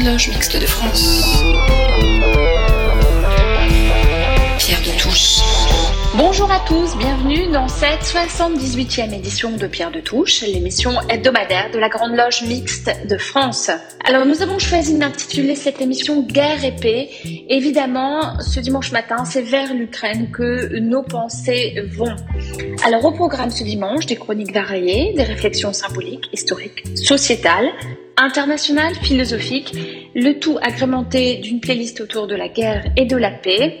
Grande Loge Mixte de France. Pierre de Touche. Bonjour à tous, bienvenue dans cette 78e édition de Pierre de Touche, l'émission hebdomadaire de la Grande Loge Mixte de France. Alors nous avons choisi d'intituler cette émission Guerre et paix. Évidemment, ce dimanche matin, c'est vers l'Ukraine que nos pensées vont. Alors au programme ce dimanche, des chroniques variées, des réflexions symboliques, historiques, sociétales, internationales, philosophiques, le tout agrémenté d'une playlist autour de la guerre et de la paix.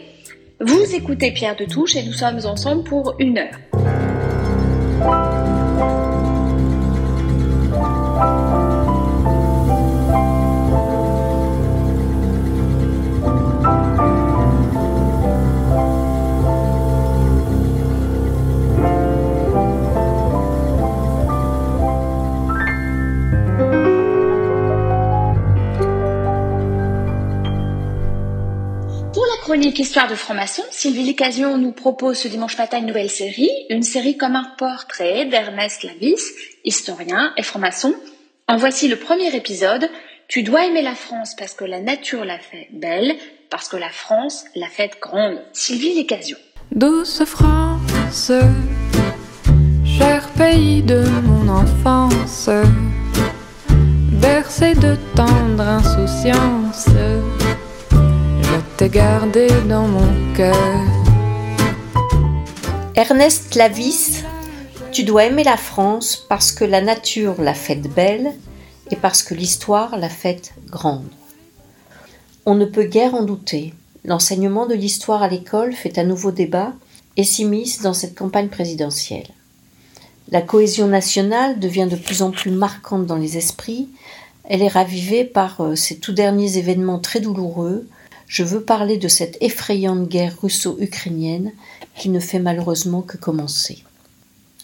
Vous écoutez Pierre de Touche et nous sommes ensemble pour une heure. Chronique Histoire de franc-maçon, Sylvie Licasion nous propose ce dimanche matin une nouvelle série, une série comme un portrait d'Ernest Lavis, historien et franc-maçon. En voici le premier épisode. Tu dois aimer la France parce que la nature l'a fait belle, parce que la France l'a faite grande. Sylvie Licasion. Douce France, cher pays de mon enfance, bercé de tendre insouciance, dans mon cœur. Ernest Lavis, tu dois aimer la France parce que la nature l'a faite belle et parce que l'histoire l'a faite grande. On ne peut guère en douter. L'enseignement de l'histoire à l'école fait un nouveau débat et s'immisce dans cette campagne présidentielle. La cohésion nationale devient de plus en plus marquante dans les esprits. Elle est ravivée par euh, ces tout derniers événements très douloureux. Je veux parler de cette effrayante guerre russo-ukrainienne qui ne fait malheureusement que commencer.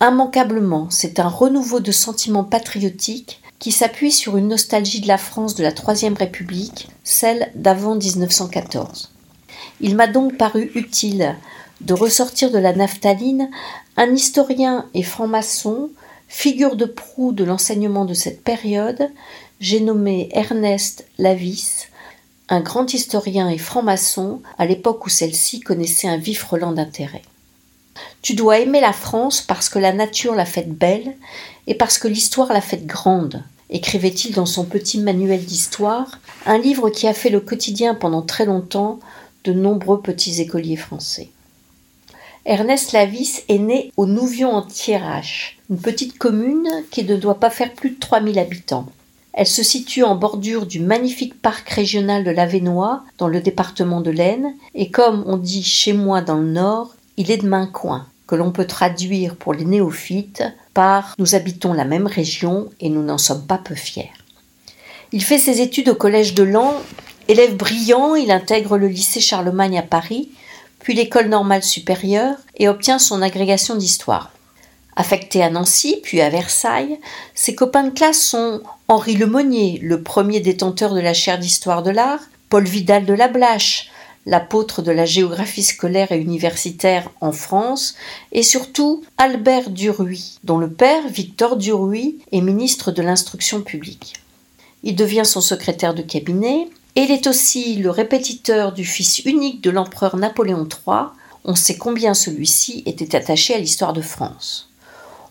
Immanquablement, c'est un renouveau de sentiments patriotiques qui s'appuie sur une nostalgie de la France de la Troisième République, celle d'avant 1914. Il m'a donc paru utile de ressortir de la naphtaline un historien et franc-maçon, figure de proue de l'enseignement de cette période, j'ai nommé Ernest Lavis, un grand historien et franc-maçon à l'époque où celle-ci connaissait un vif relent d'intérêt. Tu dois aimer la France parce que la nature l'a faite belle et parce que l'histoire l'a faite grande, écrivait-il dans son petit manuel d'histoire, un livre qui a fait le quotidien pendant très longtemps de nombreux petits écoliers français. Ernest Lavis est né au Nouvion en Thiérache, une petite commune qui ne doit pas faire plus de 3000 habitants. Elle se situe en bordure du magnifique parc régional de l'Avenois, dans le département de l'Aisne, et comme on dit chez moi dans le Nord, il est de main coin, que l'on peut traduire pour les néophytes par Nous habitons la même région et nous n'en sommes pas peu fiers. Il fait ses études au collège de Lens. Élève brillant, il intègre le lycée Charlemagne à Paris, puis l'école normale supérieure et obtient son agrégation d'histoire. Affecté à Nancy, puis à Versailles, ses copains de classe sont Henri Lemonnier, le premier détenteur de la chaire d'histoire de l'art, Paul Vidal de la Blache, l'apôtre de la géographie scolaire et universitaire en France, et surtout Albert Duruy, dont le père, Victor Duruy, est ministre de l'instruction publique. Il devient son secrétaire de cabinet, et il est aussi le répétiteur du fils unique de l'empereur Napoléon III. On sait combien celui-ci était attaché à l'histoire de France.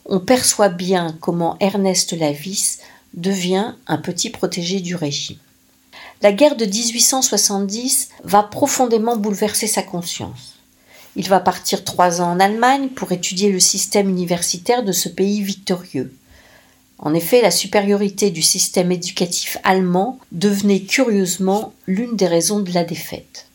On perçoit bien comment Ernest Lavis devient un petit protégé du régime. La guerre de 1870 va profondément bouleverser sa conscience. Il va partir trois ans en Allemagne pour étudier le système universitaire de ce pays victorieux. En effet, la supériorité du système éducatif allemand devenait curieusement l'une des raisons de la défaite.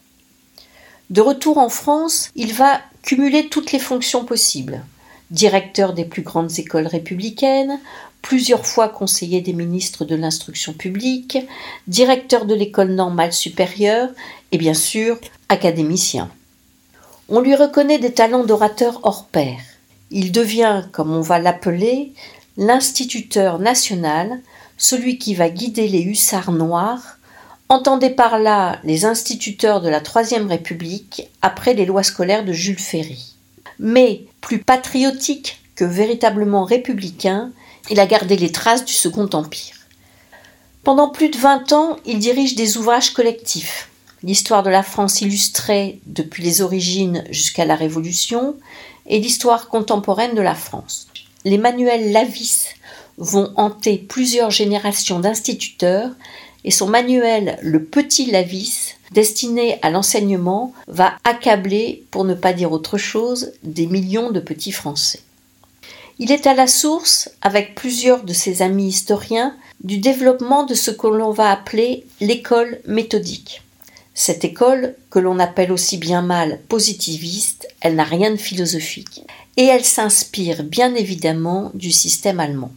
De retour en France, il va cumuler toutes les fonctions possibles. Directeur des plus grandes écoles républicaines, plusieurs fois conseiller des ministres de l'instruction publique, directeur de l'école normale supérieure et bien sûr académicien. On lui reconnaît des talents d'orateur hors pair. Il devient, comme on va l'appeler, l'instituteur national, celui qui va guider les hussards noirs, entendez par là les instituteurs de la Troisième République après les lois scolaires de Jules Ferry. Mais plus patriotique que véritablement républicain, il a gardé les traces du Second Empire. Pendant plus de 20 ans, il dirige des ouvrages collectifs. L'histoire de la France illustrée depuis les origines jusqu'à la Révolution et l'histoire contemporaine de la France. Les manuels Lavis vont hanter plusieurs générations d'instituteurs et son manuel Le Petit Lavis, destiné à l'enseignement, va accabler, pour ne pas dire autre chose, des millions de petits Français. Il est à la source, avec plusieurs de ses amis historiens, du développement de ce que l'on va appeler l'école méthodique. Cette école, que l'on appelle aussi bien mal positiviste, elle n'a rien de philosophique, et elle s'inspire bien évidemment du système allemand.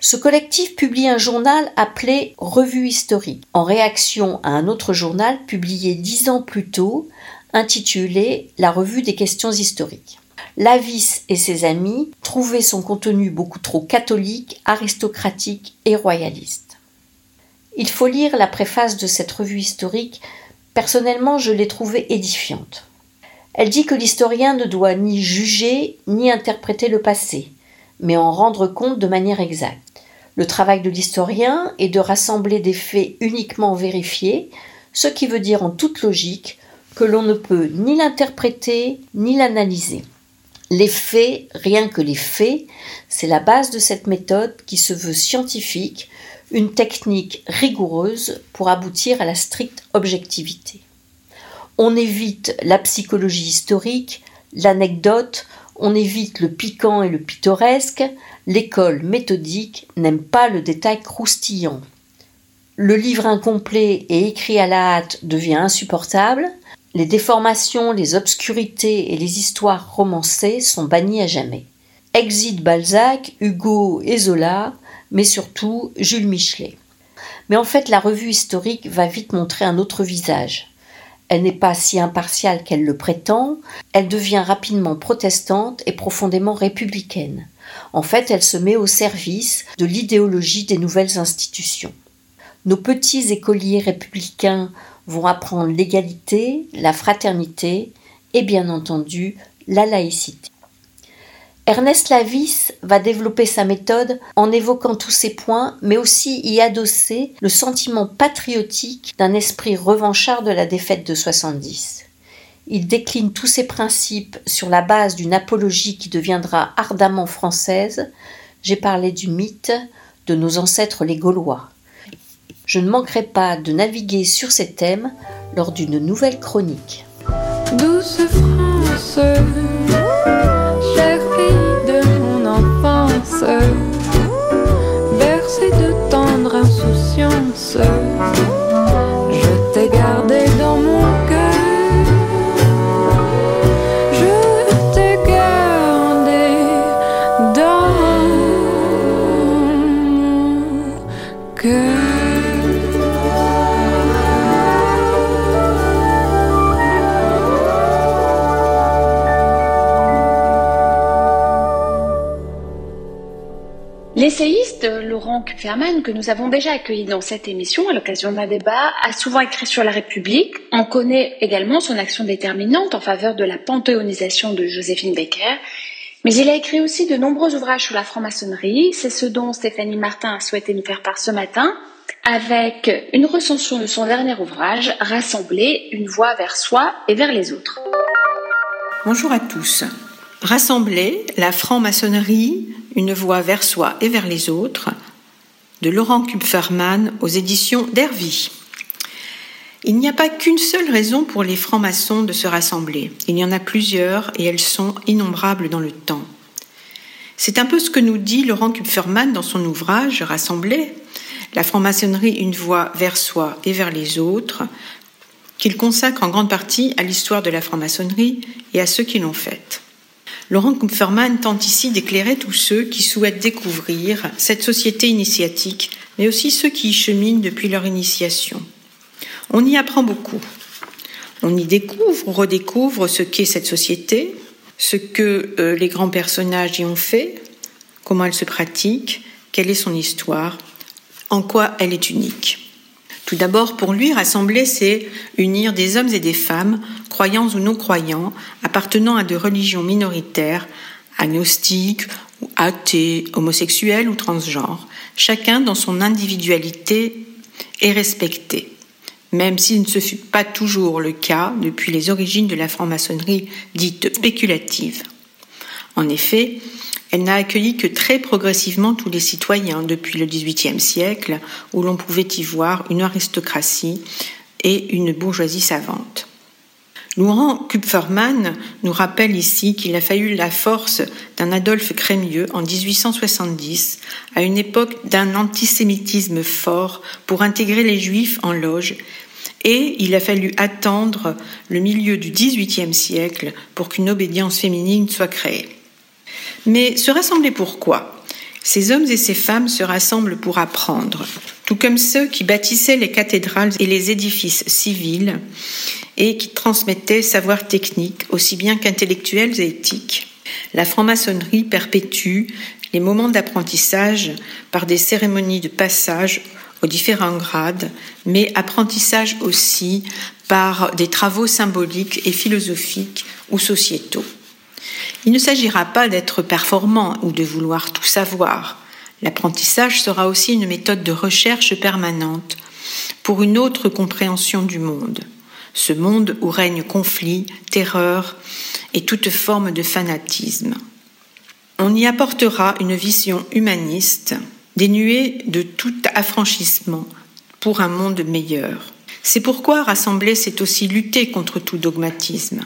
Ce collectif publie un journal appelé Revue historique, en réaction à un autre journal publié dix ans plus tôt, intitulé La Revue des questions historiques. Lavis et ses amis trouvaient son contenu beaucoup trop catholique, aristocratique et royaliste. Il faut lire la préface de cette revue historique. Personnellement, je l'ai trouvée édifiante. Elle dit que l'historien ne doit ni juger ni interpréter le passé, mais en rendre compte de manière exacte. Le travail de l'historien est de rassembler des faits uniquement vérifiés, ce qui veut dire en toute logique que l'on ne peut ni l'interpréter ni l'analyser. Les faits, rien que les faits, c'est la base de cette méthode qui se veut scientifique, une technique rigoureuse pour aboutir à la stricte objectivité. On évite la psychologie historique, l'anecdote, on évite le piquant et le pittoresque, l'école méthodique n'aime pas le détail croustillant. Le livre incomplet et écrit à la hâte devient insupportable, les déformations, les obscurités et les histoires romancées sont bannies à jamais. Exit Balzac, Hugo et Zola, mais surtout Jules Michelet. Mais en fait, la revue historique va vite montrer un autre visage. Elle n'est pas si impartiale qu'elle le prétend, elle devient rapidement protestante et profondément républicaine. En fait, elle se met au service de l'idéologie des nouvelles institutions. Nos petits écoliers républicains vont apprendre l'égalité, la fraternité et bien entendu la laïcité. Ernest Lavis va développer sa méthode en évoquant tous ces points, mais aussi y adosser le sentiment patriotique d'un esprit revanchard de la défaite de 70. Il décline tous ces principes sur la base d'une apologie qui deviendra ardemment française. J'ai parlé du mythe de nos ancêtres les Gaulois. Je ne manquerai pas de naviguer sur ces thèmes lors d'une nouvelle chronique. Douce France bercé de tendre insouciance. L'essayiste Laurent Kupferman, que nous avons déjà accueilli dans cette émission à l'occasion d'un débat, a souvent écrit sur la République. On connaît également son action déterminante en faveur de la panthéonisation de Joséphine Baker. Mais il a écrit aussi de nombreux ouvrages sur la franc-maçonnerie. C'est ce dont Stéphanie Martin a souhaité nous faire part ce matin, avec une recension de son dernier ouvrage, Rassembler, une voie vers soi et vers les autres. Bonjour à tous. Rassembler, la franc-maçonnerie, une voie vers soi et vers les autres, de Laurent Kupferman aux éditions d'Hervy. Il n'y a pas qu'une seule raison pour les francs-maçons de se rassembler. Il y en a plusieurs et elles sont innombrables dans le temps. C'est un peu ce que nous dit Laurent Kupferman dans son ouvrage Rassembler, la franc-maçonnerie une voie vers soi et vers les autres, qu'il consacre en grande partie à l'histoire de la franc-maçonnerie et à ceux qui l'ont faite. Laurent Kupferman tente ici d'éclairer tous ceux qui souhaitent découvrir cette société initiatique, mais aussi ceux qui y cheminent depuis leur initiation. On y apprend beaucoup. On y découvre, on redécouvre ce qu'est cette société, ce que euh, les grands personnages y ont fait, comment elle se pratique, quelle est son histoire, en quoi elle est unique. Tout d'abord, pour lui, rassembler, c'est unir des hommes et des femmes, croyants ou non croyants, appartenant à des religions minoritaires, agnostiques, ou athées, homosexuels ou transgenres, chacun dans son individualité est respecté, même s'il ne se fut pas toujours le cas depuis les origines de la franc-maçonnerie dite spéculative. En effet, elle n'a accueilli que très progressivement tous les citoyens depuis le XVIIIe siècle, où l'on pouvait y voir une aristocratie et une bourgeoisie savante. Laurent Kupferman nous rappelle ici qu'il a fallu la force d'un Adolphe Crémieux en 1870, à une époque d'un antisémitisme fort, pour intégrer les Juifs en loge, et il a fallu attendre le milieu du XVIIIe siècle pour qu'une obédience féminine soit créée. Mais se rassembler pourquoi ces hommes et ces femmes se rassemblent pour apprendre, tout comme ceux qui bâtissaient les cathédrales et les édifices civils et qui transmettaient savoir techniques aussi bien qu'intellectuels et éthiques. La franc-maçonnerie perpétue les moments d'apprentissage par des cérémonies de passage aux différents grades, mais apprentissage aussi par des travaux symboliques et philosophiques ou sociétaux. Il ne s'agira pas d'être performant ou de vouloir tout savoir. L'apprentissage sera aussi une méthode de recherche permanente pour une autre compréhension du monde, ce monde où règne conflit, terreur et toute forme de fanatisme. On y apportera une vision humaniste, dénuée de tout affranchissement pour un monde meilleur. C'est pourquoi rassembler, c'est aussi lutter contre tout dogmatisme.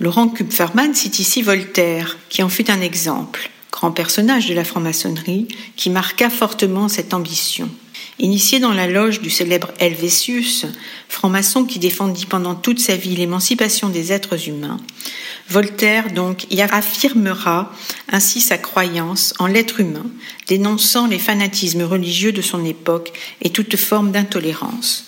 Laurent Kupferman cite ici Voltaire, qui en fut un exemple, grand personnage de la franc-maçonnerie, qui marqua fortement cette ambition. Initié dans la loge du célèbre Helvétius, franc-maçon qui défendit pendant toute sa vie l'émancipation des êtres humains, Voltaire donc y affirmera ainsi sa croyance en l'être humain, dénonçant les fanatismes religieux de son époque et toute forme d'intolérance.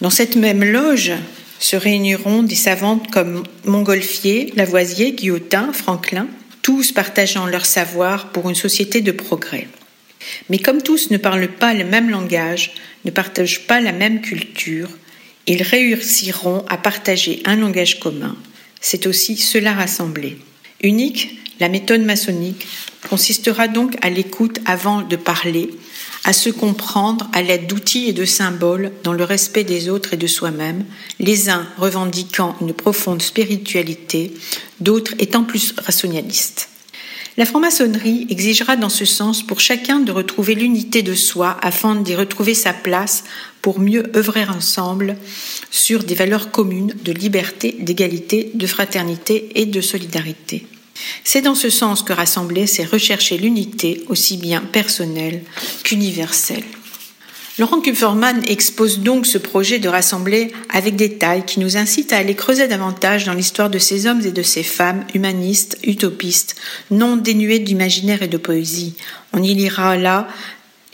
Dans cette même loge, se réuniront des savantes comme Montgolfier, Lavoisier, Guillotin, Franklin, tous partageant leur savoir pour une société de progrès. Mais comme tous ne parlent pas le même langage, ne partagent pas la même culture, ils réussiront à partager un langage commun. C'est aussi cela rassembler. Unique, la méthode maçonnique consistera donc à l'écoute avant de parler, à se comprendre à l'aide d'outils et de symboles dans le respect des autres et de soi-même, les uns revendiquant une profonde spiritualité, d'autres étant plus rationalistes. La franc-maçonnerie exigera dans ce sens pour chacun de retrouver l'unité de soi afin d'y retrouver sa place pour mieux œuvrer ensemble sur des valeurs communes de liberté, d'égalité, de fraternité et de solidarité. C'est dans ce sens que rassembler, c'est rechercher l'unité aussi bien personnelle qu'universelle. Laurent Kupferman expose donc ce projet de rassembler avec détail qui nous incite à aller creuser davantage dans l'histoire de ces hommes et de ces femmes humanistes, utopistes, non dénués d'imaginaire et de poésie. On y lira là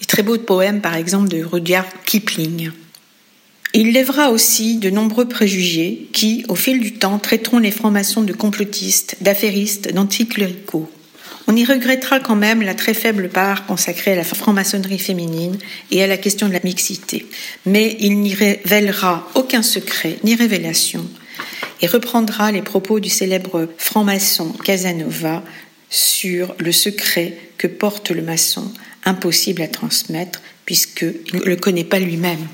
les très beaux poèmes par exemple de Rudyard Kipling. Il lèvera aussi de nombreux préjugés qui, au fil du temps, traiteront les francs-maçons de complotistes, d'affairistes, d'anticléricaux. On y regrettera quand même la très faible part consacrée à la franc-maçonnerie féminine et à la question de la mixité. Mais il n'y révélera aucun secret ni révélation et reprendra les propos du célèbre franc-maçon Casanova sur le secret que porte le maçon, impossible à transmettre puisqu'il ne le connaît pas lui-même.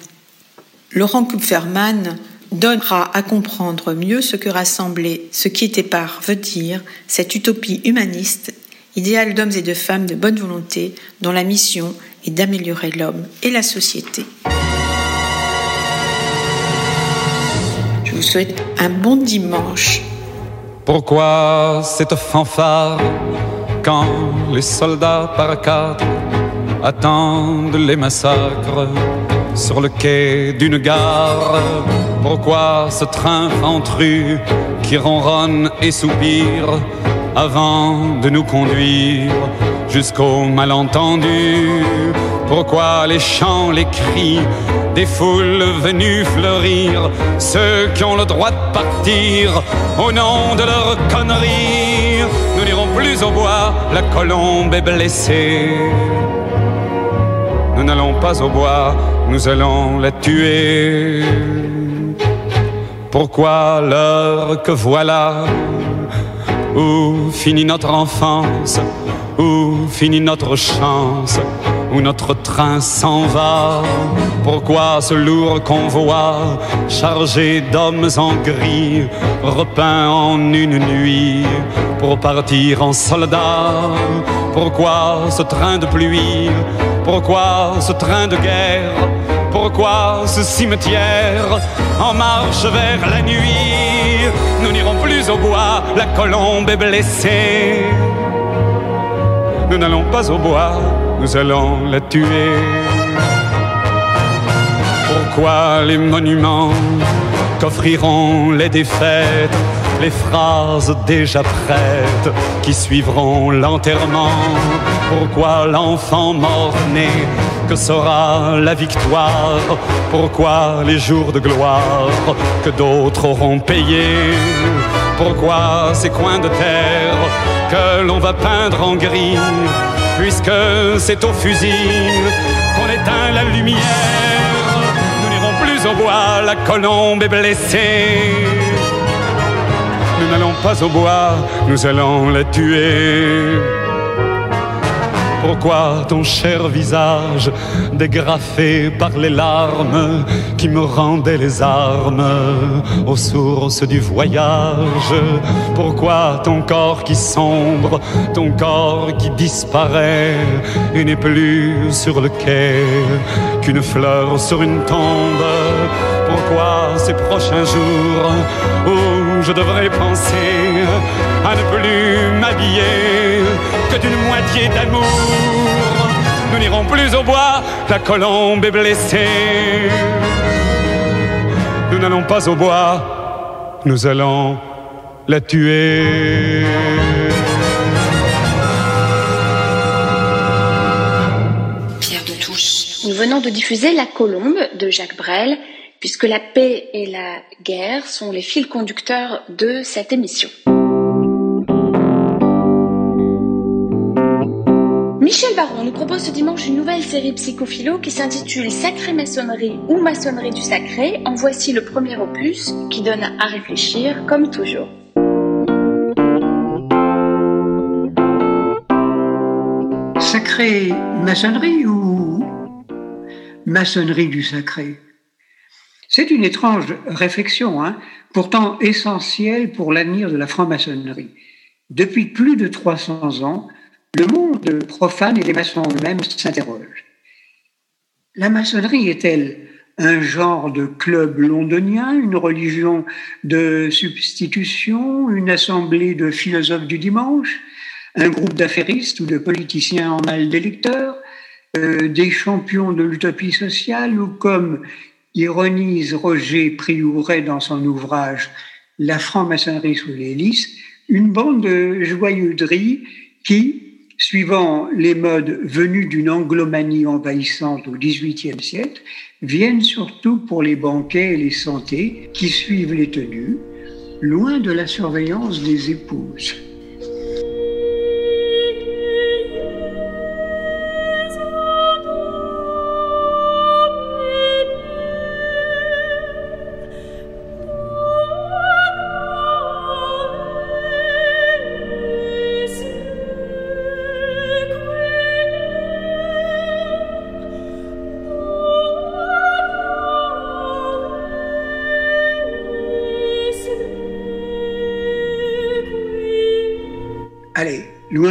Laurent Kupferman donnera à comprendre mieux ce que rassembler ce qui était par veut dire cette utopie humaniste, idéal d'hommes et de femmes de bonne volonté dont la mission est d'améliorer l'homme et la société. Je vous souhaite un bon dimanche. Pourquoi cette fanfare quand les soldats par quatre attendent les massacres? Sur le quai d'une gare. Pourquoi ce train ventru qui ronronne et soupire avant de nous conduire jusqu'au malentendu? Pourquoi les chants, les cris des foules venues fleurir, ceux qui ont le droit de partir au nom de leur connerie Nous n'irons plus au bois, la colombe est blessée. Nous n'allons pas au bois, nous allons la tuer. Pourquoi l'heure que voilà Où finit notre enfance Où finit notre chance Où notre train s'en va? Pourquoi ce lourd convoi chargé d'hommes en gris repeint en une nuit pour partir en soldat? Pourquoi ce train de pluie Pourquoi ce train de guerre? Pourquoi ce cimetière? En marche vers la nuit Nous n'irons plus au bois, la colombe est blessée. Nous n'allons pas au bois, nous allons la tuer. Pourquoi les monuments qu'offriront les défaites? Les phrases déjà prêtes qui suivront l'enterrement. Pourquoi l'enfant mort-né, que sera la victoire? Pourquoi les jours de gloire que d'autres auront payés? Pourquoi ces coins de terre que l'on va peindre en gris Puisque c'est au fusil qu'on éteint la lumière? Nous n'irons plus au bois, la colombe est blessée nous n'allons pas au bois, nous allons la tuer. Pourquoi ton cher visage dégrafé par les larmes qui me rendaient les armes aux sources du voyage? Pourquoi ton corps qui sombre, ton corps qui disparaît et n'est plus sur le quai qu'une fleur sur une tombe? Pourquoi ces prochains jours je devrais penser à ne plus m'habiller que d'une moitié d'amour. Nous n'irons plus au bois, la colombe est blessée. Nous n'allons pas au bois, nous allons la tuer. Pierre de Touche. Nous venons de diffuser La Colombe de Jacques Brel, puisque la paix et la guerre sont les fils conducteurs de cette émission. Michel Baron nous propose ce dimanche une nouvelle série psychophilo qui s'intitule Sacrée maçonnerie ou maçonnerie du sacré. En voici le premier opus qui donne à réfléchir comme toujours. Sacrée maçonnerie ou maçonnerie du sacré? C'est une étrange réflexion, hein, pourtant essentielle pour l'avenir de la franc-maçonnerie. Depuis plus de 300 ans, le monde profane et les maçons eux-mêmes s'interrogent. La maçonnerie est-elle un genre de club londonien, une religion de substitution, une assemblée de philosophes du dimanche, un groupe d'affairistes ou de politiciens en mal d'électeurs, euh, des champions de l'utopie sociale ou comme ironise Roger Priouret dans son ouvrage La franc-maçonnerie sous l'hélice, une bande de joyeuderies qui, suivant les modes venus d'une anglomanie envahissante au XVIIIe siècle, viennent surtout pour les banquets et les santés qui suivent les tenues, loin de la surveillance des épouses.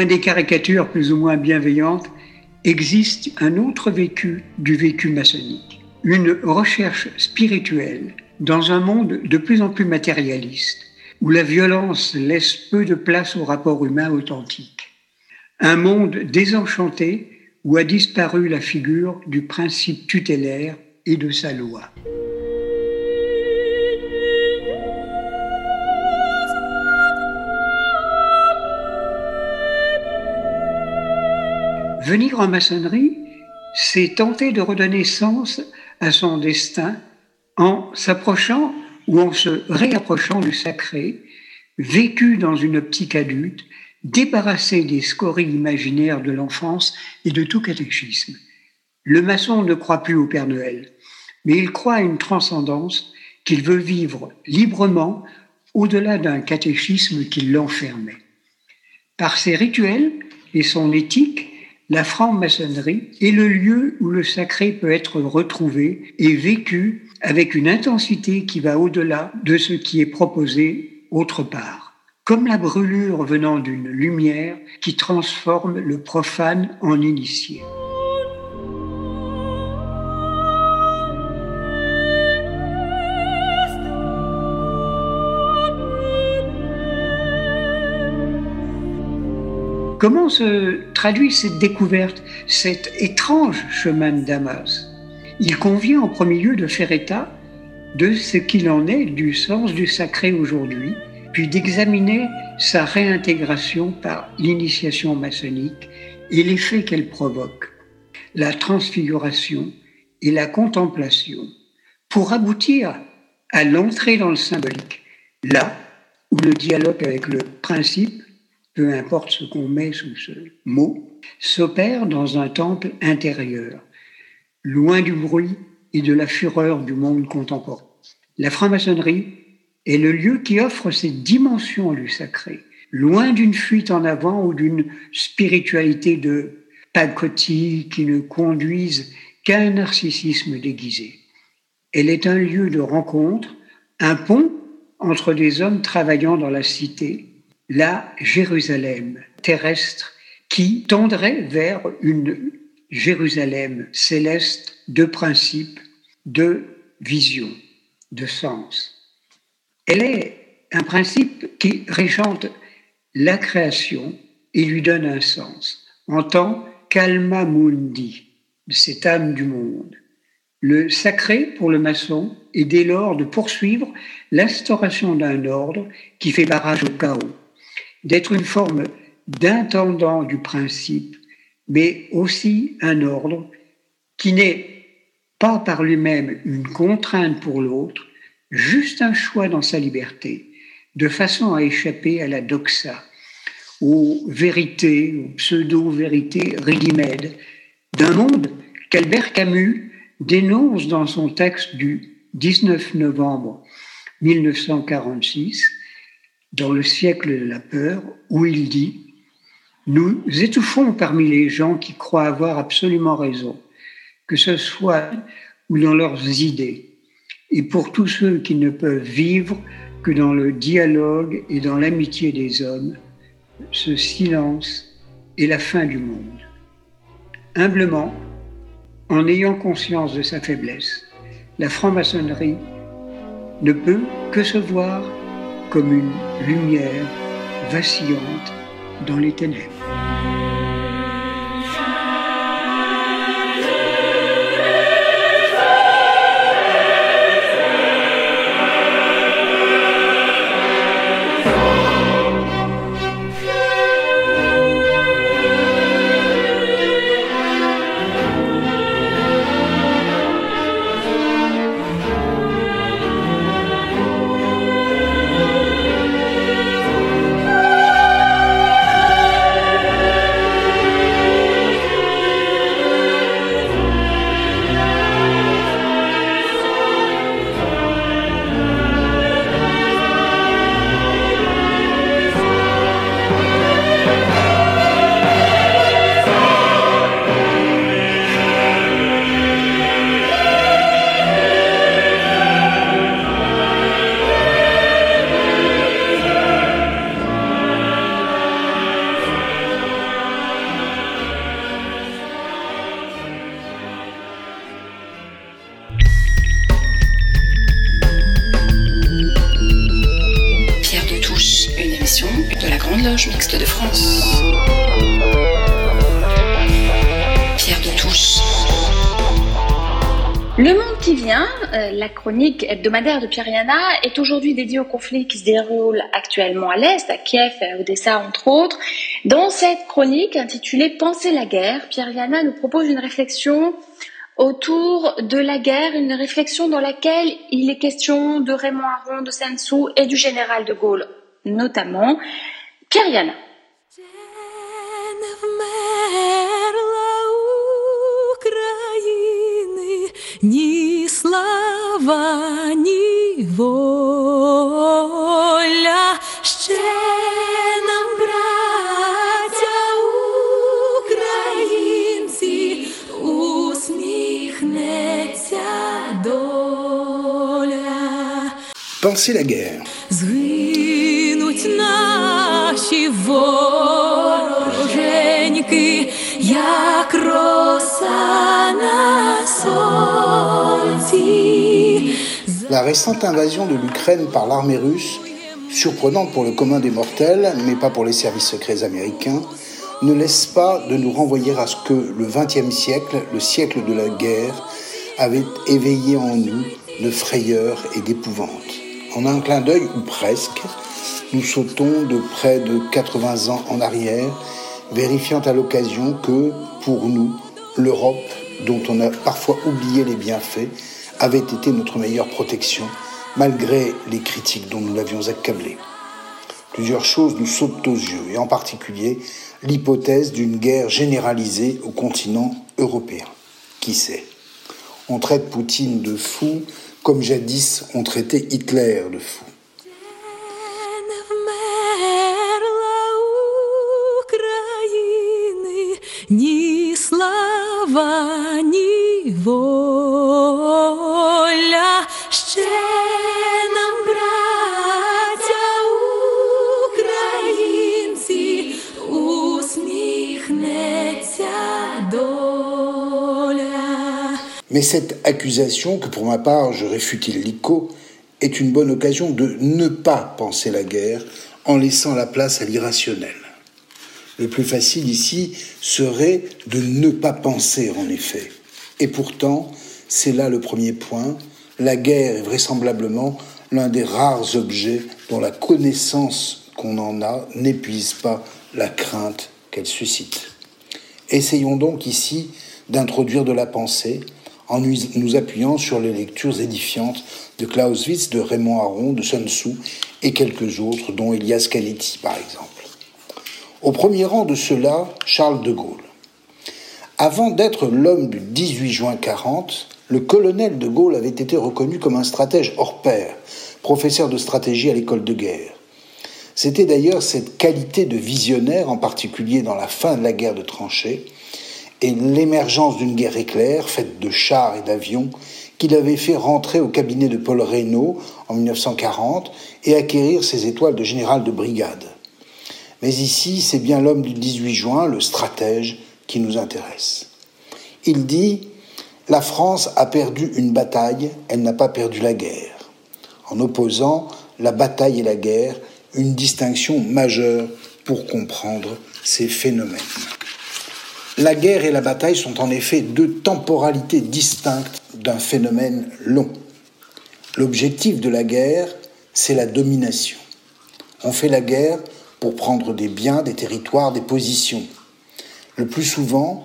Des caricatures plus ou moins bienveillantes, existe un autre vécu du vécu maçonnique, une recherche spirituelle dans un monde de plus en plus matérialiste, où la violence laisse peu de place au rapport humain authentique. Un monde désenchanté où a disparu la figure du principe tutélaire et de sa loi. Venir en maçonnerie, c'est tenter de redonner sens à son destin en s'approchant ou en se réapprochant du sacré, vécu dans une optique adulte, débarrassé des scories imaginaires de l'enfance et de tout catéchisme. Le maçon ne croit plus au Père Noël, mais il croit à une transcendance qu'il veut vivre librement au-delà d'un catéchisme qui l'enfermait. Par ses rituels et son éthique, la franc-maçonnerie est le lieu où le sacré peut être retrouvé et vécu avec une intensité qui va au-delà de ce qui est proposé autre part. Comme la brûlure venant d'une lumière qui transforme le profane en initié. Comment se traduit cette découverte, cet étrange chemin de Damas? Il convient en premier lieu de faire état de ce qu'il en est du sens du sacré aujourd'hui, puis d'examiner sa réintégration par l'initiation maçonnique et l'effet qu'elle provoque, la transfiguration et la contemplation, pour aboutir à l'entrée dans le symbolique, là où le dialogue avec le principe peu importe ce qu'on met sous ce mot, s'opère dans un temple intérieur, loin du bruit et de la fureur du monde contemporain. La franc-maçonnerie est le lieu qui offre cette dimension du sacré, loin d'une fuite en avant ou d'une spiritualité de pacotille qui ne conduise qu'à un narcissisme déguisé. Elle est un lieu de rencontre, un pont entre des hommes travaillant dans la cité la Jérusalem terrestre qui tendrait vers une Jérusalem céleste de principe, de vision, de sens. Elle est un principe qui régente la création et lui donne un sens en tant qu'alma mundi, cette âme du monde. Le sacré pour le maçon est dès lors de poursuivre l'instauration d'un ordre qui fait barrage au chaos d'être une forme d'intendant du principe, mais aussi un ordre qui n'est pas par lui-même une contrainte pour l'autre, juste un choix dans sa liberté, de façon à échapper à la doxa, aux vérités, aux pseudo-vérités ready d'un monde qu'Albert Camus dénonce dans son texte du 19 novembre 1946 dans le siècle de la peur, où il dit Nous étouffons parmi les gens qui croient avoir absolument raison, que ce soit ou dans leurs idées, et pour tous ceux qui ne peuvent vivre que dans le dialogue et dans l'amitié des hommes, ce silence est la fin du monde. Humblement, en ayant conscience de sa faiblesse, la franc-maçonnerie ne peut que se voir comme une lumière vacillante dans les ténèbres. Hebdomadaire de Yana est aujourd'hui dédiée au conflit qui se déroule actuellement à l'Est, à Kiev à Odessa entre autres. Dans cette chronique intitulée Penser la guerre, Yana nous propose une réflexion autour de la guerre, une réflexion dans laquelle il est question de Raymond Aron, de Sansou et du général de Gaulle notamment. Yana. Івані воля ще нам, браття українці, усміхнеться доля. Pensez la guerre. Згинуть наші вороженьки, як рот. La récente invasion de l'Ukraine par l'armée russe, surprenante pour le commun des mortels, mais pas pour les services secrets américains, ne laisse pas de nous renvoyer à ce que le XXe siècle, le siècle de la guerre, avait éveillé en nous de frayeur et d'épouvante. En un clin d'œil, ou presque, nous sautons de près de 80 ans en arrière, vérifiant à l'occasion que, pour nous, l'Europe, dont on a parfois oublié les bienfaits, avait été notre meilleure protection, malgré les critiques dont nous l'avions accablé. Plusieurs choses nous sautent aux yeux, et en particulier l'hypothèse d'une guerre généralisée au continent européen. Qui sait? On traite Poutine de fou comme jadis on traitait Hitler de fou. Mais cette accusation, que pour ma part je réfute illico, est une bonne occasion de ne pas penser la guerre en laissant la place à l'irrationnel. Le plus facile ici serait de ne pas penser en effet. Et pourtant, c'est là le premier point. La guerre est vraisemblablement l'un des rares objets dont la connaissance qu'on en a n'épuise pas la crainte qu'elle suscite. Essayons donc ici d'introduire de la pensée, en nous appuyant sur les lectures édifiantes de Clausewitz, de Raymond Aron, de Sun Tzu et quelques autres, dont Elias Canetti par exemple. Au premier rang de ceux-là, Charles de Gaulle. Avant d'être l'homme du 18 juin 40, le colonel de Gaulle avait été reconnu comme un stratège hors pair, professeur de stratégie à l'école de guerre. C'était d'ailleurs cette qualité de visionnaire, en particulier dans la fin de la guerre de tranchées, et l'émergence d'une guerre éclair, faite de chars et d'avions, qu'il avait fait rentrer au cabinet de Paul Reynaud en 1940 et acquérir ses étoiles de général de brigade. Mais ici, c'est bien l'homme du 18 juin, le stratège, qui nous intéresse. Il dit La France a perdu une bataille, elle n'a pas perdu la guerre. En opposant la bataille et la guerre, une distinction majeure pour comprendre ces phénomènes. La guerre et la bataille sont en effet deux temporalités distinctes d'un phénomène long. L'objectif de la guerre, c'est la domination. On fait la guerre pour prendre des biens, des territoires, des positions. Le plus souvent,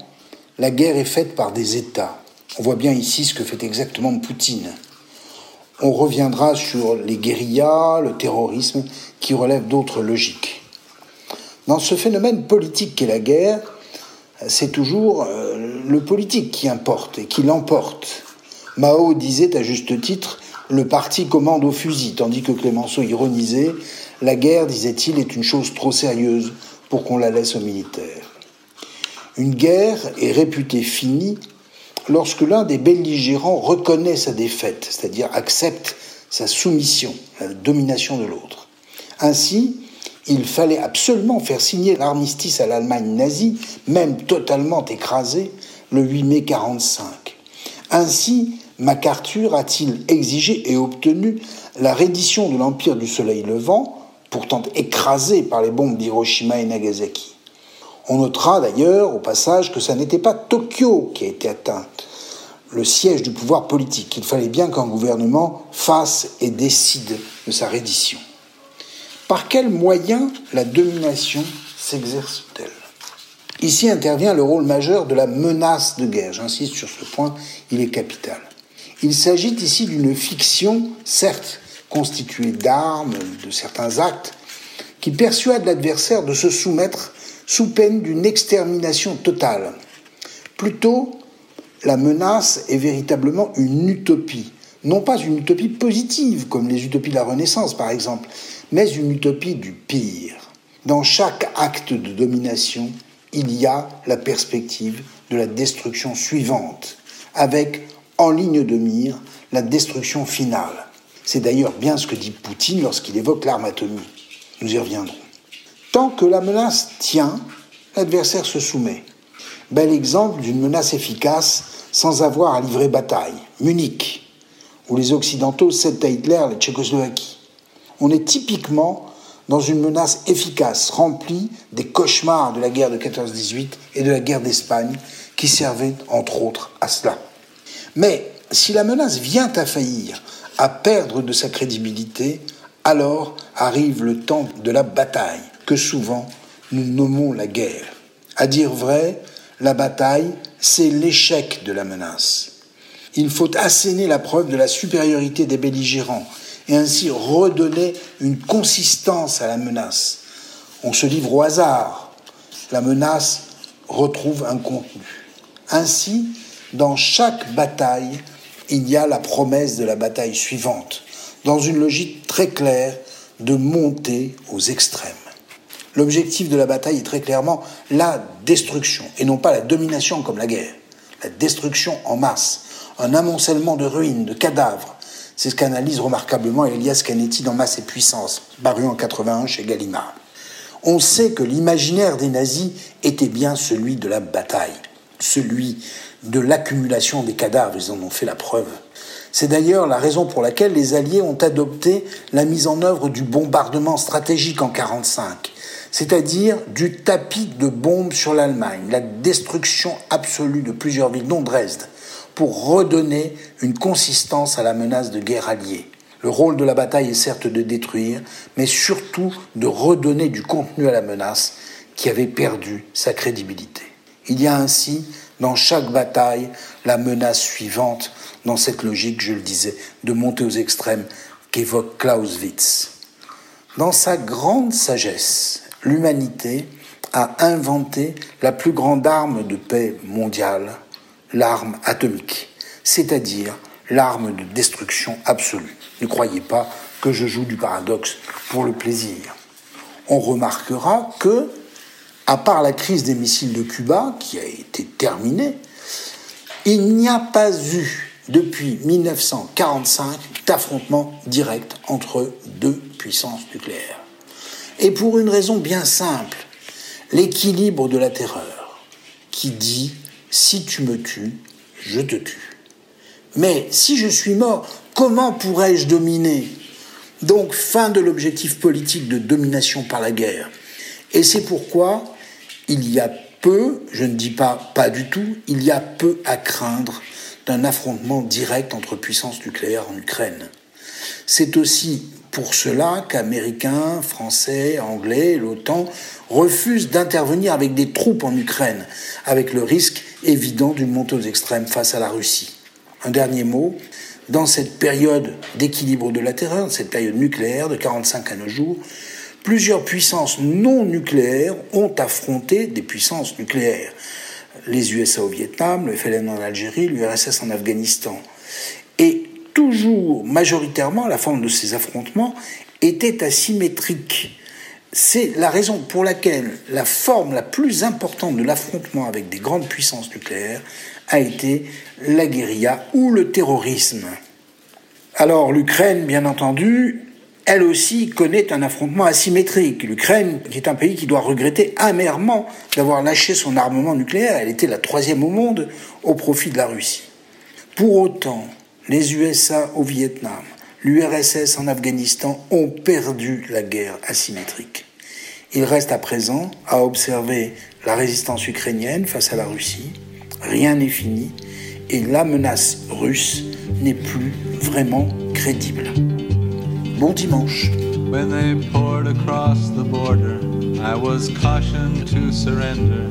la guerre est faite par des États. On voit bien ici ce que fait exactement Poutine. On reviendra sur les guérillas, le terrorisme, qui relèvent d'autres logiques. Dans ce phénomène politique qu'est la guerre, c'est toujours euh, le politique qui importe et qui l'emporte. Mao disait à juste titre le parti commande au fusil, tandis que Clémenceau ironisait la guerre, disait-il, est une chose trop sérieuse pour qu'on la laisse aux militaires. Une guerre est réputée finie lorsque l'un des belligérants reconnaît sa défaite, c'est-à-dire accepte sa soumission, la domination de l'autre. Ainsi, il fallait absolument faire signer l'armistice à l'Allemagne nazie, même totalement écrasée, le 8 mai 1945. Ainsi, MacArthur a-t-il exigé et obtenu la reddition de l'Empire du Soleil Levant, pourtant écrasé par les bombes d'Hiroshima et Nagasaki. On notera d'ailleurs au passage que ça n'était pas Tokyo qui a été atteint, le siège du pouvoir politique. Il fallait bien qu'un gouvernement fasse et décide de sa reddition. Par quels moyens la domination s'exerce-t-elle? Ici intervient le rôle majeur de la menace de guerre. J'insiste sur ce point, il est capital. Il s'agit ici d'une fiction, certes constituée d'armes, de certains actes, qui persuade l'adversaire de se soumettre sous peine d'une extermination totale. Plutôt, la menace est véritablement une utopie, non pas une utopie positive comme les utopies de la Renaissance par exemple, mais une utopie du pire. Dans chaque acte de domination, il y a la perspective de la destruction suivante, avec en ligne de mire la destruction finale. C'est d'ailleurs bien ce que dit Poutine lorsqu'il évoque l'arme atomique. Nous y reviendrons. Tant que la menace tient, l'adversaire se soumet. Bel exemple d'une menace efficace sans avoir à livrer bataille. Munich, où les Occidentaux cèdent à Hitler la Tchécoslovaquie. On est typiquement dans une menace efficace, remplie des cauchemars de la guerre de 14-18 et de la guerre d'Espagne, qui servaient entre autres à cela. Mais si la menace vient à faillir, à perdre de sa crédibilité, alors arrive le temps de la bataille, que souvent nous nommons la guerre. À dire vrai, la bataille, c'est l'échec de la menace. Il faut asséner la preuve de la supériorité des belligérants et ainsi redonner une consistance à la menace. On se livre au hasard, la menace retrouve un contenu. Ainsi, dans chaque bataille, il y a la promesse de la bataille suivante, dans une logique très claire de monter aux extrêmes. L'objectif de la bataille est très clairement la destruction, et non pas la domination comme la guerre. La destruction en masse, un amoncellement de ruines, de cadavres. C'est ce qu'analyse remarquablement Elias Canetti dans Masse et Puissance, paru en 81 chez Gallimard. On sait que l'imaginaire des nazis était bien celui de la bataille, celui de l'accumulation des cadavres, ils en ont fait la preuve. C'est d'ailleurs la raison pour laquelle les Alliés ont adopté la mise en œuvre du bombardement stratégique en 1945, c'est-à-dire du tapis de bombes sur l'Allemagne, la destruction absolue de plusieurs villes, dont Dresde, pour redonner une consistance à la menace de guerre alliée. Le rôle de la bataille est certes de détruire, mais surtout de redonner du contenu à la menace qui avait perdu sa crédibilité. Il y a ainsi dans chaque bataille la menace suivante, dans cette logique, je le disais, de monter aux extrêmes qu'évoque Clausewitz. Dans sa grande sagesse, l'humanité a inventé la plus grande arme de paix mondiale, l'arme atomique, c'est-à-dire l'arme de destruction absolue. Ne croyez pas que je joue du paradoxe pour le plaisir. On remarquera que à part la crise des missiles de Cuba, qui a été terminée, il n'y a pas eu depuis 1945 d'affrontement direct entre deux puissances nucléaires. Et pour une raison bien simple, l'équilibre de la terreur, qui dit si tu me tues, je te tue. Mais si je suis mort, comment pourrais-je dominer? Donc fin de l'objectif politique de domination par la guerre. Et c'est pourquoi il y a peu, je ne dis pas pas du tout, il y a peu à craindre d'un affrontement direct entre puissances nucléaires en Ukraine. C'est aussi pour cela qu'Américains, Français, Anglais, l'OTAN refusent d'intervenir avec des troupes en Ukraine, avec le risque évident d'une montée aux extrêmes face à la Russie. Un dernier mot, dans cette période d'équilibre de la terreur, cette période nucléaire de 45 à nos jours, plusieurs puissances non nucléaires ont affronté des puissances nucléaires. Les USA au Vietnam, le FLN en Algérie, l'URSS en Afghanistan. Toujours, majoritairement, la forme de ces affrontements était asymétrique. C'est la raison pour laquelle la forme la plus importante de l'affrontement avec des grandes puissances nucléaires a été la guérilla ou le terrorisme. Alors l'Ukraine, bien entendu, elle aussi connaît un affrontement asymétrique. L'Ukraine, qui est un pays qui doit regretter amèrement d'avoir lâché son armement nucléaire, elle était la troisième au monde au profit de la Russie. Pour autant, les USA au Vietnam, l'URSS en Afghanistan ont perdu la guerre asymétrique. Il reste à présent à observer la résistance ukrainienne face à la Russie. Rien n'est fini et la menace russe n'est plus vraiment crédible. Bon dimanche. When they poured across the border, I was cautioned to surrender.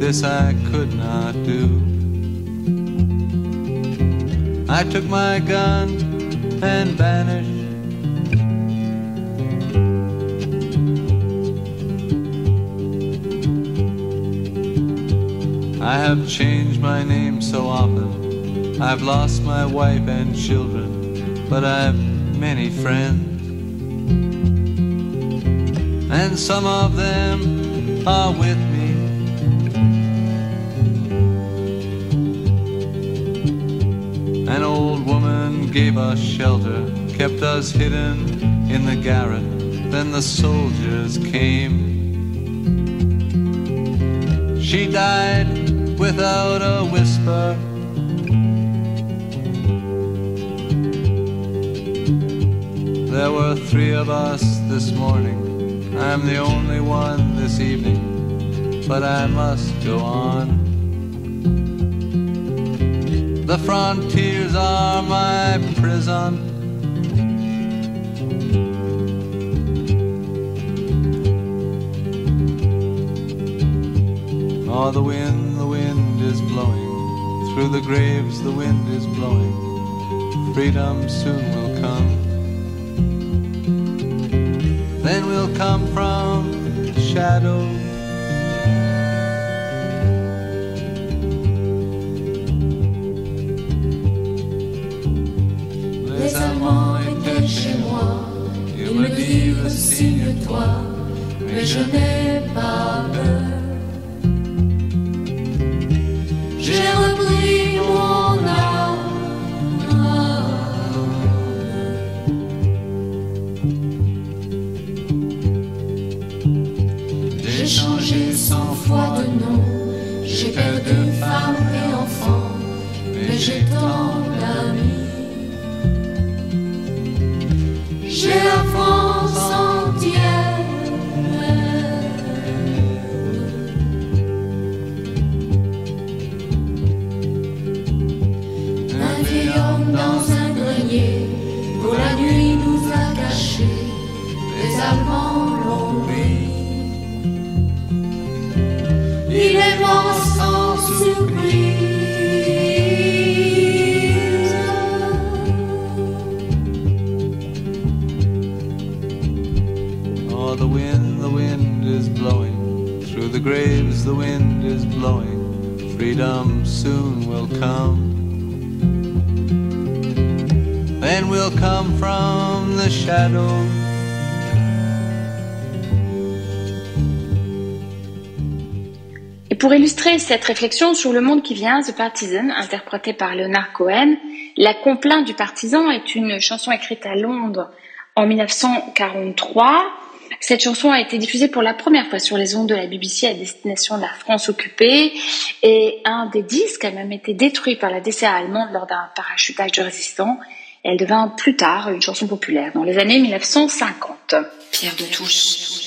This I could not do. I took my gun and vanished. I have changed my name so often. I've lost my wife and children, but I've many friends. And some of them are with me. Gave us shelter kept us hidden in the garret. Then the soldiers came. She died without a whisper. There were three of us this morning. I'm the only one this evening, but I must go on. The frontiers are my prison. Oh, the wind, the wind is blowing. Through the graves, the wind is blowing. Freedom soon will come. Then we'll come from shadow. Ils me disent signe-toi, mais je n'ai pas peur. Illustrer cette réflexion sur le monde qui vient, The Partisan, interprété par Leonard Cohen, La complainte du partisan est une chanson écrite à Londres en 1943. Cette chanson a été diffusée pour la première fois sur les ondes de la BBC à destination de la France occupée et un des disques a même été détruit par la DCA allemande lors d'un parachutage de résistants. Elle devint plus tard une chanson populaire dans les années 1950. Pierre de Touche.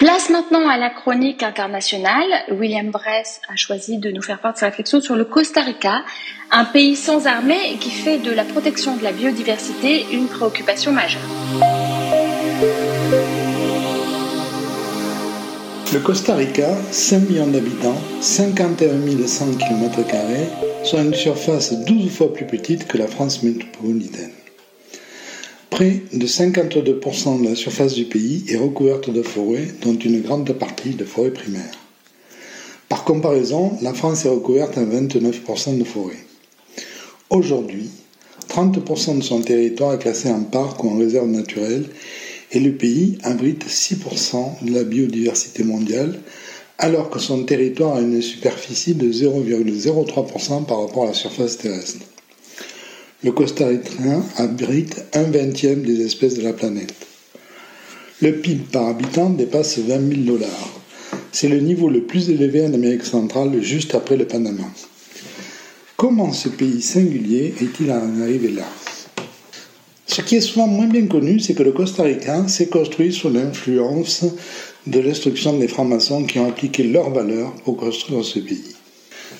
Place maintenant à la chronique internationale. William Bress a choisi de nous faire part de sa réflexion sur le Costa Rica, un pays sans armée qui fait de la protection de la biodiversité une préoccupation majeure. Le Costa Rica, 5 millions d'habitants, 51 100 km, soit une surface 12 fois plus petite que la France métropolitaine. Près de 52% de la surface du pays est recouverte de forêts, dont une grande partie de forêts primaires. Par comparaison, la France est recouverte à 29% de forêts. Aujourd'hui, 30% de son territoire est classé en parc ou en réserve naturelle et le pays abrite 6% de la biodiversité mondiale, alors que son territoire a une superficie de 0,03% par rapport à la surface terrestre. Le Costa Ricain abrite un vingtième des espèces de la planète. Le PIB par habitant dépasse 20 000 dollars. C'est le niveau le plus élevé en Amérique centrale, juste après le Panama. Comment ce pays singulier est-il arrivé là? Ce qui est souvent moins bien connu, c'est que le Costa Rica s'est construit sous l'influence de l'instruction des francs-maçons qui ont appliqué leurs valeurs pour construire ce pays.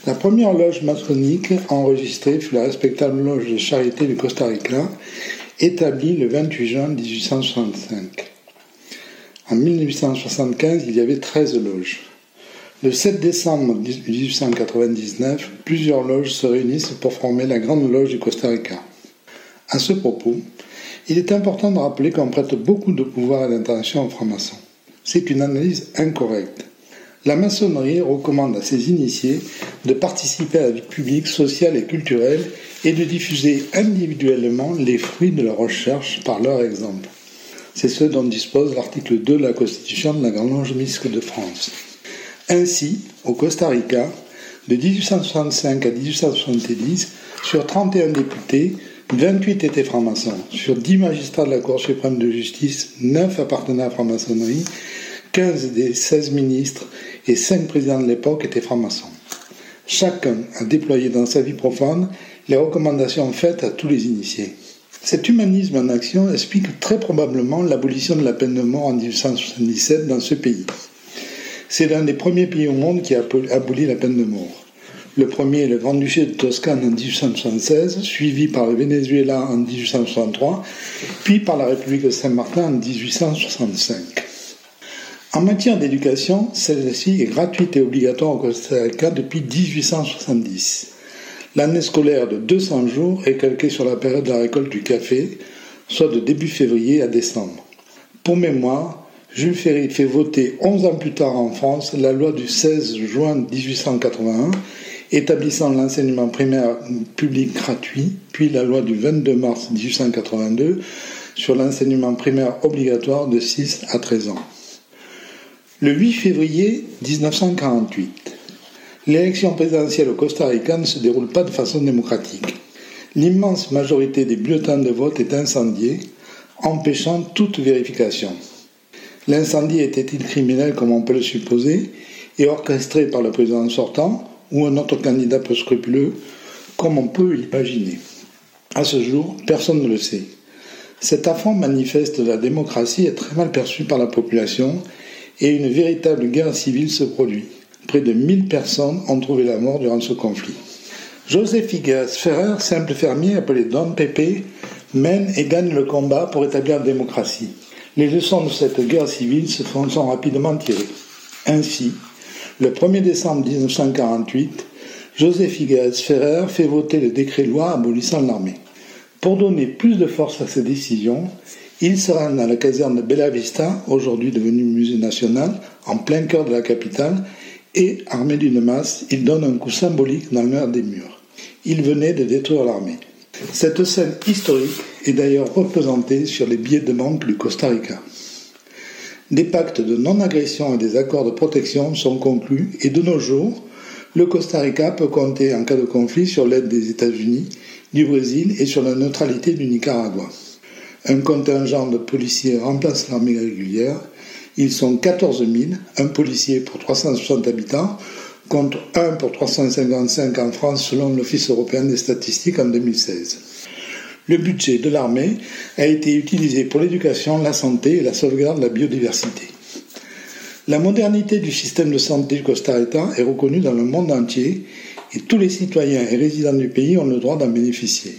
La première loge maçonnique enregistrée fut la respectable loge de charité du Costa Rica, établie le 28 juin 1865. En 1875, il y avait 13 loges. Le 7 décembre 1899, plusieurs loges se réunissent pour former la Grande Loge du Costa Rica. À ce propos, il est important de rappeler qu'on prête beaucoup de pouvoir à l'intention aux francs-maçons. C'est une analyse incorrecte. La maçonnerie recommande à ses initiés de participer à la vie publique, sociale et culturelle et de diffuser individuellement les fruits de leurs recherches par leur exemple. C'est ce dont dispose l'article 2 de la Constitution de la Grande Loge Mixte de France. Ainsi, au Costa Rica, de 1865 à 1870, sur 31 députés, 28 étaient francs-maçons. Sur 10 magistrats de la Cour suprême de justice, 9 appartenaient à la franc-maçonnerie, 15 des 16 ministres et 5 présidents de l'époque étaient francs-maçons. Chacun a déployé dans sa vie profonde les recommandations faites à tous les initiés. Cet humanisme en action explique très probablement l'abolition de la peine de mort en 1877 dans ce pays. C'est l'un des premiers pays au monde qui a aboli la peine de mort. Le premier est le Grand-Duché de Toscane en 1876, suivi par le Venezuela en 1863, puis par la République de Saint-Martin en 1865. En matière d'éducation, celle-ci est gratuite et obligatoire au Costa Rica depuis 1870. L'année scolaire de 200 jours est calquée sur la période de la récolte du café, soit de début février à décembre. Pour mémoire, Jules Ferry fait voter 11 ans plus tard en France la loi du 16 juin 1881 établissant l'enseignement primaire public gratuit, puis la loi du 22 mars 1882 sur l'enseignement primaire obligatoire de 6 à 13 ans. Le 8 février 1948, l'élection présidentielle au Costa Rica ne se déroule pas de façon démocratique. L'immense majorité des bulletins de vote est incendiée, empêchant toute vérification. L'incendie était-il criminel comme on peut le supposer et orchestré par le président sortant ou un autre candidat peu scrupuleux comme on peut l'imaginer À ce jour, personne ne le sait. Cet affront manifeste de la démocratie est très mal perçu par la population et une véritable guerre civile se produit. Près de 1000 personnes ont trouvé la mort durant ce conflit. Joseph Higas Ferrer, simple fermier appelé Don Pepe, mène et gagne le combat pour établir la démocratie. Les leçons de cette guerre civile se sont rapidement tirées. Ainsi, le 1er décembre 1948, Joseph Higas Ferrer fait voter le décret-loi abolissant l'armée. Pour donner plus de force à ces décisions, il se rend à la caserne de Bella Vista, aujourd'hui devenue musée national, en plein cœur de la capitale, et, armé d'une masse, il donne un coup symbolique dans l'air des murs. Il venait de détruire l'armée. Cette scène historique est d'ailleurs représentée sur les billets de banque du Costa Rica. Des pactes de non-agression et des accords de protection sont conclus et de nos jours, le Costa Rica peut compter en cas de conflit sur l'aide des États-Unis, du Brésil et sur la neutralité du Nicaragua. Un contingent de policiers remplace l'armée régulière. Ils sont 14 000, un policier pour 360 habitants, contre un pour 355 en France selon l'Office européen des statistiques en 2016. Le budget de l'armée a été utilisé pour l'éducation, la santé et la sauvegarde de la biodiversité. La modernité du système de santé du Costa Rica est reconnue dans le monde entier et tous les citoyens et résidents du pays ont le droit d'en bénéficier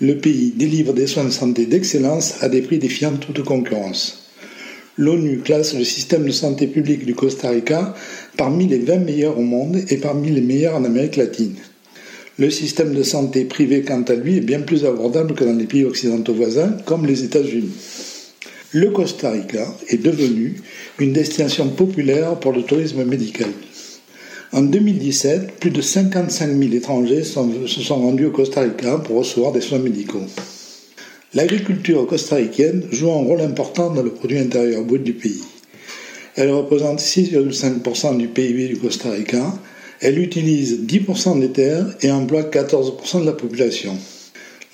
le pays délivre des soins de santé d'excellence à des prix défiant toute concurrence. L'ONU classe le système de santé publique du Costa Rica parmi les 20 meilleurs au monde et parmi les meilleurs en Amérique latine. Le système de santé privé, quant à lui, est bien plus abordable que dans les pays occidentaux voisins, comme les États-Unis. Le Costa Rica est devenu une destination populaire pour le tourisme médical. En 2017, plus de 55 000 étrangers se sont rendus au Costa Rica pour recevoir des soins médicaux. L'agriculture costaricaine joue un rôle important dans le produit intérieur brut du pays. Elle représente 6,5% du PIB du Costa Rica. Elle utilise 10% des terres et emploie 14% de la population.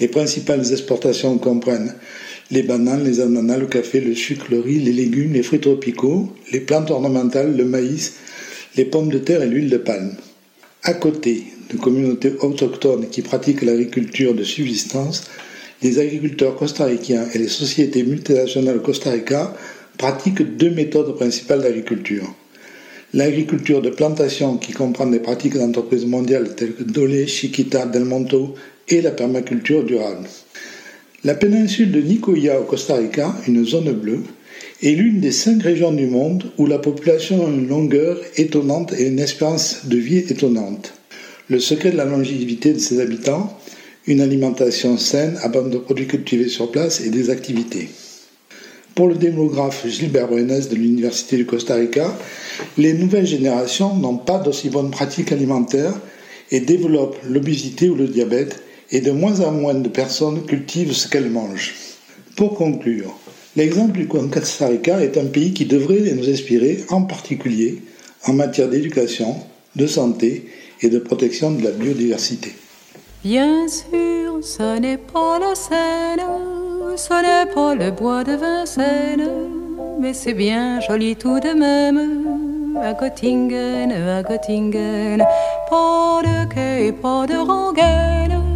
Les principales exportations comprennent les bananes, les ananas, le café, le sucre, le riz, les légumes, les fruits tropicaux, les plantes ornementales, le maïs, les pommes de terre et l'huile de palme. À côté de communautés autochtones qui pratiquent l'agriculture de subsistance, les agriculteurs costaricains et les sociétés multinationales Costa Rica pratiquent deux méthodes principales d'agriculture. L'agriculture de plantation qui comprend des pratiques d'entreprises mondiales telles que Dole, Chiquita, Del Monto et la permaculture durable. La péninsule de Nicoya au Costa Rica, une zone bleue, est l'une des cinq régions du monde où la population a une longueur étonnante et une espérance de vie étonnante. Le secret de la longévité de ses habitants, une alimentation saine base de produits cultivés sur place et des activités. Pour le démographe Gilbert Brenes de l'Université du Costa Rica, les nouvelles générations n'ont pas d'aussi bonnes pratiques alimentaires et développent l'obésité ou le diabète, et de moins en moins de personnes cultivent ce qu'elles mangent. Pour conclure, L'exemple du Costa Rica est un pays qui devrait nous inspirer, en particulier en matière d'éducation, de santé et de protection de la biodiversité. Bien sûr, ce n'est pas la Seine, ce n'est pas le bois de Vincennes, mais c'est bien joli tout de même. À Göttingen, à Göttingen, pas de quai, pas de rengaine,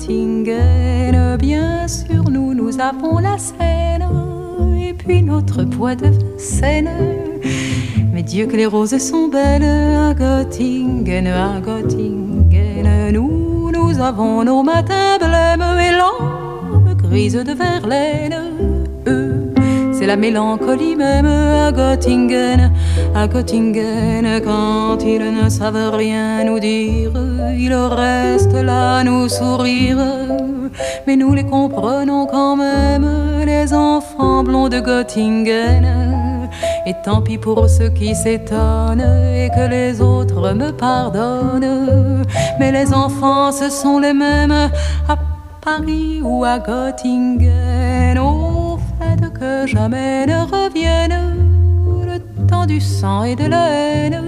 Göttingen, bien sûr, nous, nous avons la Seine, et puis notre bois de Vincennes. Mais Dieu que les roses sont belles à Göttingen, à Göttingen, nous, nous avons nos matins blêmes et l'âme grise de Verlaine. C'est la mélancolie même à Göttingen, à Göttingen, quand ils ne savent rien nous dire, ils restent là nous sourire. Mais nous les comprenons quand même, les enfants blonds de Göttingen. Et tant pis pour ceux qui s'étonnent et que les autres me pardonnent. Mais les enfants, ce sont les mêmes à Paris ou à Göttingen. Que jamais ne revienne le temps du sang et de la haine.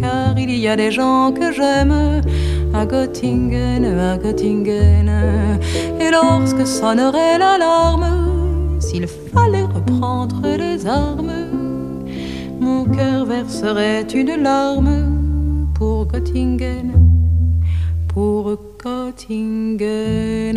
Car il y a des gens que j'aime à Göttingen, à Göttingen. Et lorsque sonnerait l'alarme, s'il fallait reprendre les armes, mon cœur verserait une larme pour Göttingen, pour Göttingen.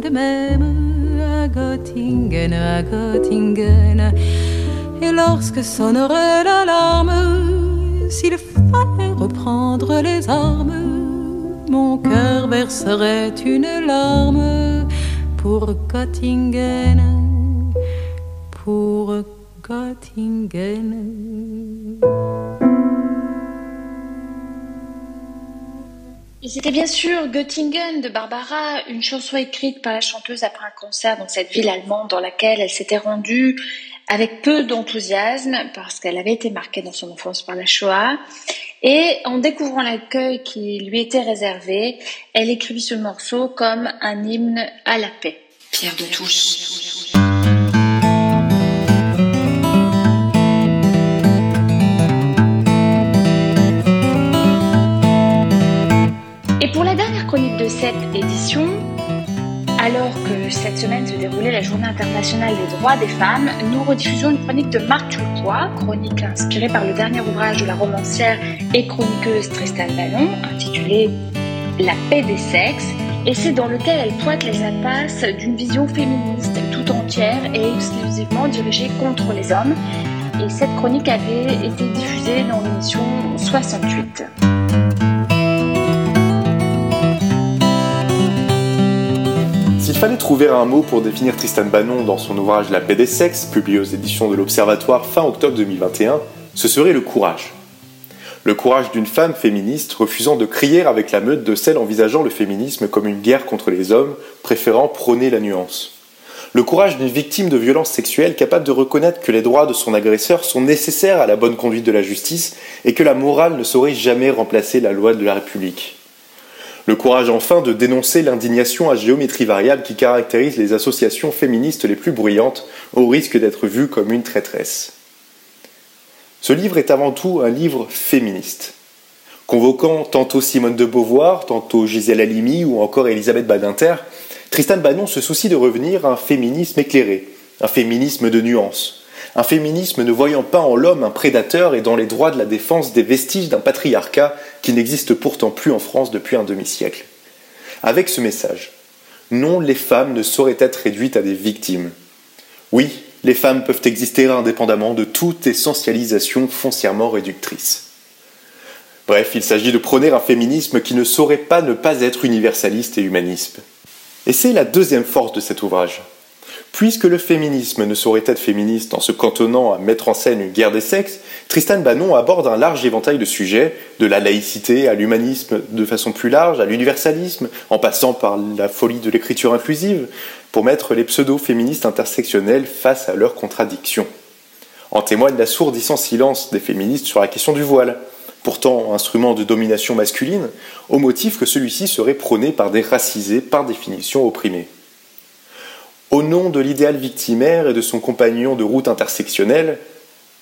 De même à Göttingen, à Göttingen. Et lorsque sonnerait l'alarme, s'il fallait reprendre les armes, mon cœur verserait une larme pour Göttingen, pour Göttingen. C'était bien sûr Göttingen de Barbara, une chanson écrite par la chanteuse après un concert dans cette ville allemande dans laquelle elle s'était rendue avec peu d'enthousiasme parce qu'elle avait été marquée dans son enfance par la Shoah. Et en découvrant l'accueil qui lui était réservé, elle écrivit ce morceau comme un hymne à la paix. Pierre de Touche. Et pour la dernière chronique de cette édition, alors que cette semaine se déroulait la journée internationale des droits des femmes, nous rediffusons une chronique de Marc Turquois, chronique inspirée par le dernier ouvrage de la romancière et chroniqueuse Tristan Ballon, intitulé La paix des sexes, et c'est dans lequel elle pointe les impasses d'une vision féministe tout entière et exclusivement dirigée contre les hommes. Et cette chronique avait été diffusée dans l'émission 68. S'il fallait trouver un mot pour définir Tristan Bannon dans son ouvrage La paix des sexes, publié aux éditions de l'Observatoire fin octobre 2021, ce serait le courage. Le courage d'une femme féministe refusant de crier avec la meute de celles envisageant le féminisme comme une guerre contre les hommes, préférant prôner la nuance. Le courage d'une victime de violences sexuelles capable de reconnaître que les droits de son agresseur sont nécessaires à la bonne conduite de la justice et que la morale ne saurait jamais remplacer la loi de la République. Le courage enfin de dénoncer l'indignation à géométrie variable qui caractérise les associations féministes les plus bruyantes au risque d'être vues comme une traîtresse. Ce livre est avant tout un livre féministe. Convoquant tantôt Simone de Beauvoir, tantôt Gisèle Halimi ou encore Elisabeth Badinter, Tristan Bannon se soucie de revenir à un féminisme éclairé, un féminisme de nuances, un féminisme ne voyant pas en l'homme un prédateur et dans les droits de la défense des vestiges d'un patriarcat qui n'existe pourtant plus en France depuis un demi-siècle. Avec ce message, non, les femmes ne sauraient être réduites à des victimes. Oui, les femmes peuvent exister indépendamment de toute essentialisation foncièrement réductrice. Bref, il s'agit de prôner un féminisme qui ne saurait pas ne pas être universaliste et humaniste. Et c'est la deuxième force de cet ouvrage. Puisque le féminisme ne saurait être féministe en se cantonnant à mettre en scène une guerre des sexes, Tristan Bannon aborde un large éventail de sujets, de la laïcité à l'humanisme de façon plus large, à l'universalisme, en passant par la folie de l'écriture inclusive, pour mettre les pseudo-féministes intersectionnels face à leurs contradictions. En témoigne l'assourdissant silence des féministes sur la question du voile, pourtant instrument de domination masculine, au motif que celui-ci serait prôné par des racisés par définition opprimés. Au nom de l'idéal victimaire et de son compagnon de route intersectionnelle,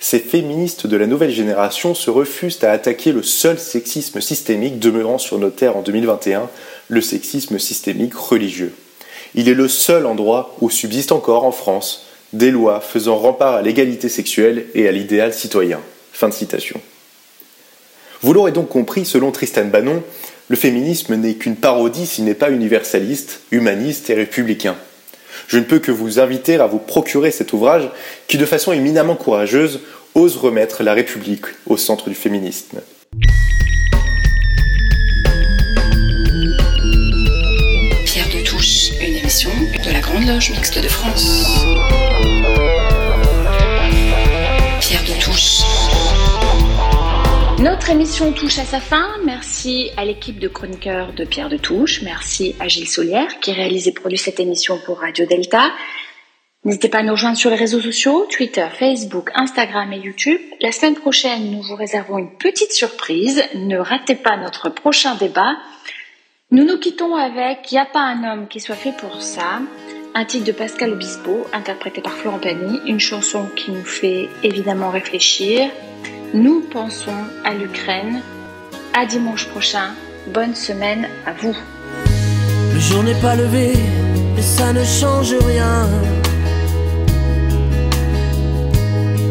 ces féministes de la nouvelle génération se refusent à attaquer le seul sexisme systémique demeurant sur nos terres en 2021, le sexisme systémique religieux. Il est le seul endroit où subsiste encore en France des lois faisant rempart à l'égalité sexuelle et à l'idéal citoyen. Fin de citation. Vous l'aurez donc compris, selon Tristan Bannon, le féminisme n'est qu'une parodie s'il n'est pas universaliste, humaniste et républicain. Je ne peux que vous inviter à vous procurer cet ouvrage qui, de façon éminemment courageuse, ose remettre la République au centre du féminisme. Pierre de Touche, une émission de la Grande Loge Mixte de France. Pierre de Touche. Notre émission touche à sa fin. Merci à l'équipe de chroniqueurs de Pierre de Touche. Merci à Gilles Solière qui réalise et produit cette émission pour Radio Delta. N'hésitez pas à nous rejoindre sur les réseaux sociaux, Twitter, Facebook, Instagram et YouTube. La semaine prochaine, nous vous réservons une petite surprise. Ne ratez pas notre prochain débat. Nous nous quittons avec Y a pas un homme qui soit fait pour ça, un titre de Pascal Obispo, interprété par Florent Pagny, une chanson qui nous fait évidemment réfléchir. Nous pensons à l'Ukraine. À dimanche prochain. Bonne semaine à vous. Le jour n'est pas levé, mais ça ne change rien.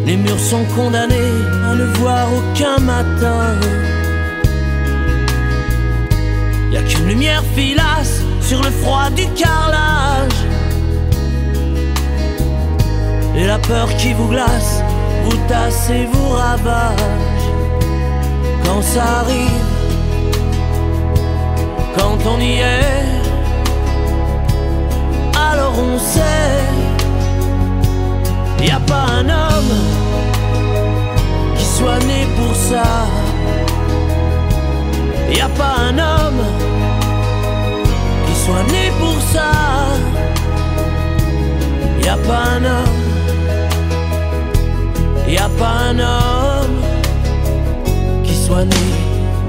Les murs sont condamnés à ne voir aucun matin. Y a qu'une lumière filasse sur le froid du carrelage. Et la peur qui vous glace vous tasse et vous ravage. Quand ça arrive, quand on y est, alors on sait, y a pas un homme qui soit né pour ça, y a pas un homme qui soit né pour ça, y pas un homme y a pas un homme qui soit né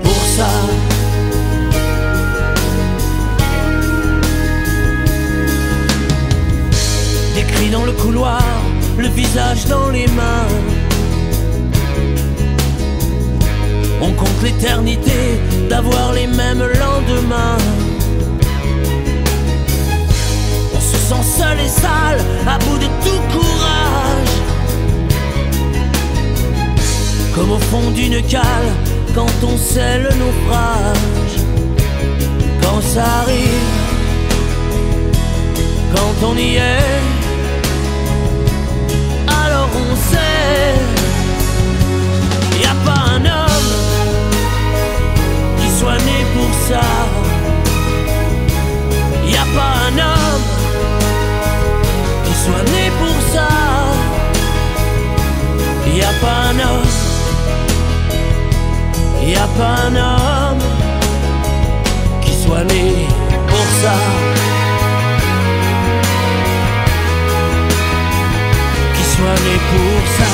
pour ça. Des cris dans le couloir, le visage dans les mains. On compte l'éternité d'avoir les mêmes lendemains. On se sent seul et sale, à bout de tout courage comme au fond d'une cale quand on sait le naufrage. Quand ça arrive, quand on y est, alors on sait. Y a pas un homme qui soit né pour ça. Y a pas un homme qui soit né pour ça. Y a pas un homme y a pas un homme qui soit né pour ça. Qui soit né pour ça.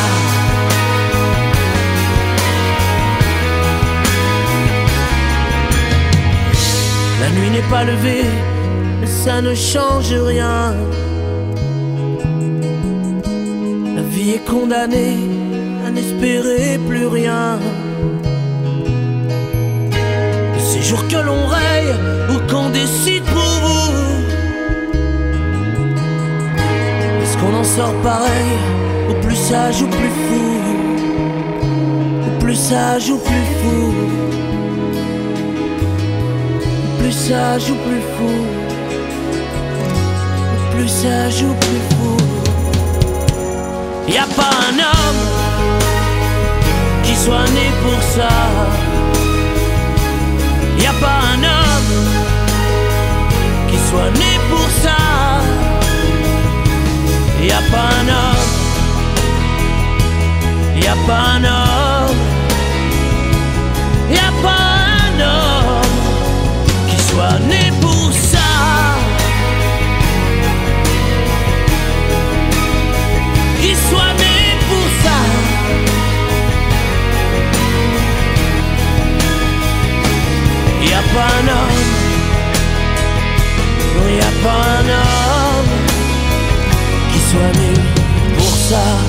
La nuit n'est pas levée, mais ça ne change rien. La vie est condamnée à n'espérer plus rien. Que l'on raye ou qu'on décide pour vous. Est-ce qu'on en sort pareil Ou plus sage ou plus fou? Ou plus sage ou plus fou? Ou plus sage ou plus fou? Ou plus sage ou plus fou? Y a pas un homme qui soit né pour ça pas un homme qui soit né pour ça. Y a pas un homme, y a pas un homme, y a pas un homme qui soit né pour pas un homme, y a pas un homme qui soit né pour ça.